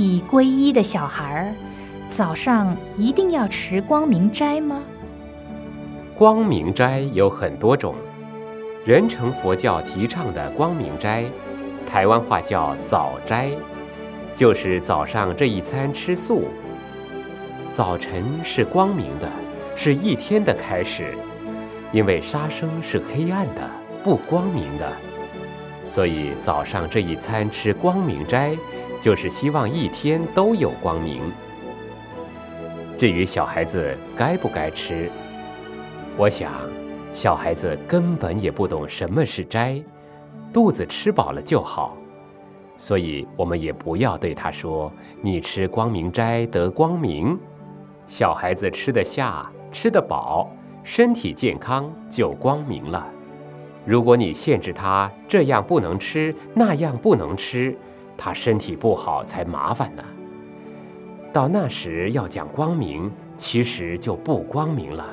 已皈依的小孩儿，早上一定要持光明斋吗？光明斋有很多种，人成佛教提倡的光明斋，台湾话叫早斋，就是早上这一餐吃素。早晨是光明的，是一天的开始，因为杀生是黑暗的、不光明的，所以早上这一餐吃光明斋，就是希望一天都有光明。至于小孩子该不该吃，我想小孩子根本也不懂什么是斋，肚子吃饱了就好，所以我们也不要对他说：“你吃光明斋得光明。”小孩子吃得下、吃得饱，身体健康就光明了。如果你限制他这样不能吃、那样不能吃，他身体不好才麻烦呢。到那时要讲光明，其实就不光明了。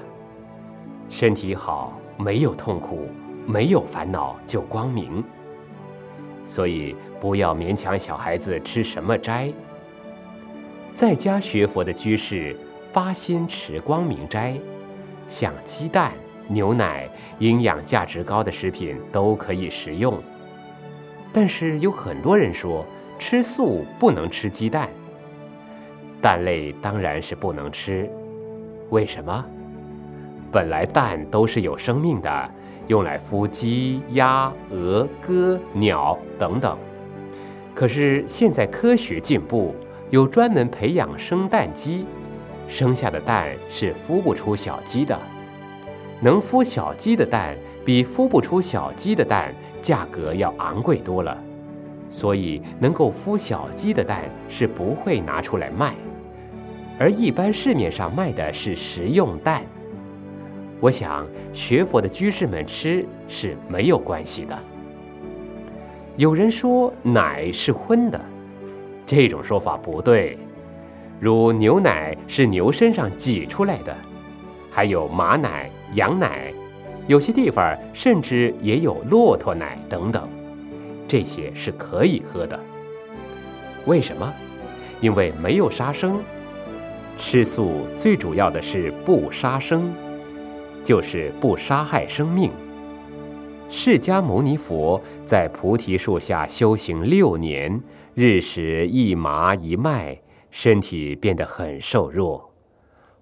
身体好，没有痛苦，没有烦恼，就光明。所以不要勉强小孩子吃什么斋。在家学佛的居士。发心持光明斋，像鸡蛋、牛奶，营养价值高的食品都可以食用。但是有很多人说吃素不能吃鸡蛋，蛋类当然是不能吃。为什么？本来蛋都是有生命的，用来孵鸡、鸭、鹅、鸽、鸟等等。可是现在科学进步，有专门培养生蛋鸡。生下的蛋是孵不出小鸡的，能孵小鸡的蛋比孵不出小鸡的蛋价格要昂贵多了，所以能够孵小鸡的蛋是不会拿出来卖，而一般市面上卖的是食用蛋。我想学佛的居士们吃是没有关系的。有人说奶是荤的，这种说法不对。如牛奶是牛身上挤出来的，还有马奶、羊奶，有些地方甚至也有骆驼奶等等，这些是可以喝的。为什么？因为没有杀生。吃素最主要的是不杀生，就是不杀害生命。释迦牟尼佛在菩提树下修行六年，日食一麻一麦。身体变得很瘦弱，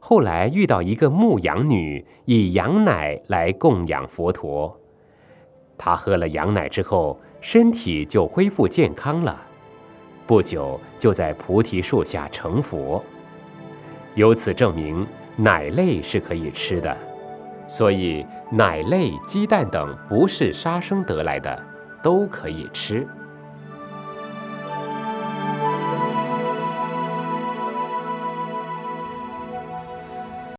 后来遇到一个牧羊女，以羊奶来供养佛陀。他喝了羊奶之后，身体就恢复健康了，不久就在菩提树下成佛。由此证明，奶类是可以吃的，所以奶类、鸡蛋等不是杀生得来的，都可以吃。